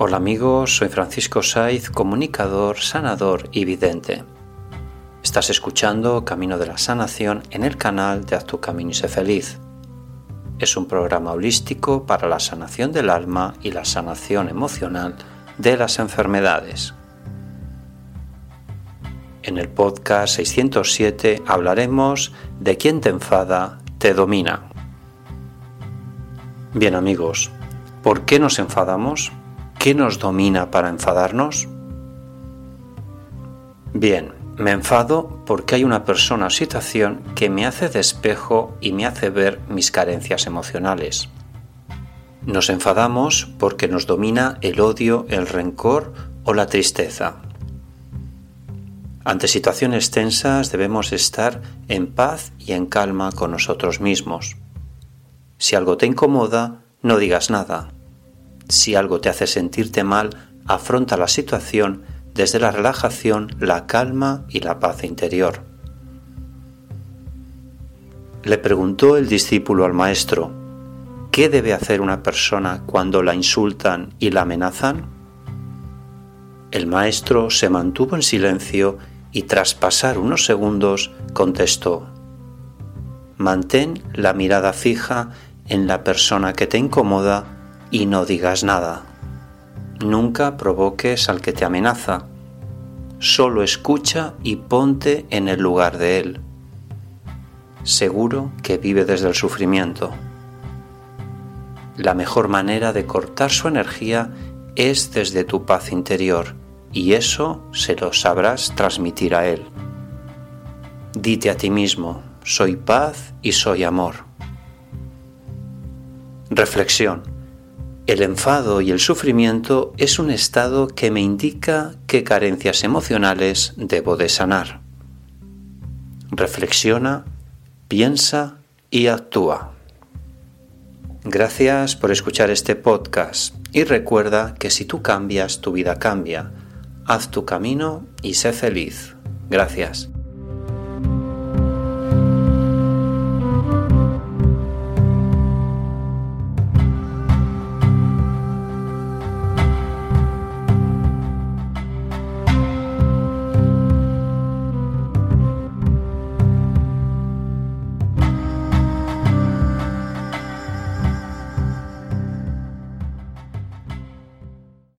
Hola amigos, soy Francisco Saiz, comunicador, sanador y vidente. Estás escuchando Camino de la Sanación en el canal de Haz tu Camino y sé feliz. Es un programa holístico para la sanación del alma y la sanación emocional de las enfermedades. En el podcast 607 hablaremos de quién te enfada, te domina. Bien amigos, ¿por qué nos enfadamos? ¿Qué nos domina para enfadarnos? Bien, me enfado porque hay una persona o situación que me hace despejo y me hace ver mis carencias emocionales. Nos enfadamos porque nos domina el odio, el rencor o la tristeza. Ante situaciones tensas debemos estar en paz y en calma con nosotros mismos. Si algo te incomoda, no digas nada si algo te hace sentirte mal, afronta la situación desde la relajación, la calma y la paz interior. Le preguntó el discípulo al maestro, ¿qué debe hacer una persona cuando la insultan y la amenazan? El maestro se mantuvo en silencio y tras pasar unos segundos contestó, Mantén la mirada fija en la persona que te incomoda y no digas nada. Nunca provoques al que te amenaza. Solo escucha y ponte en el lugar de él. Seguro que vive desde el sufrimiento. La mejor manera de cortar su energía es desde tu paz interior y eso se lo sabrás transmitir a él. Dite a ti mismo, soy paz y soy amor. Reflexión. El enfado y el sufrimiento es un estado que me indica qué carencias emocionales debo de sanar. Reflexiona, piensa y actúa. Gracias por escuchar este podcast y recuerda que si tú cambias, tu vida cambia. Haz tu camino y sé feliz. Gracias.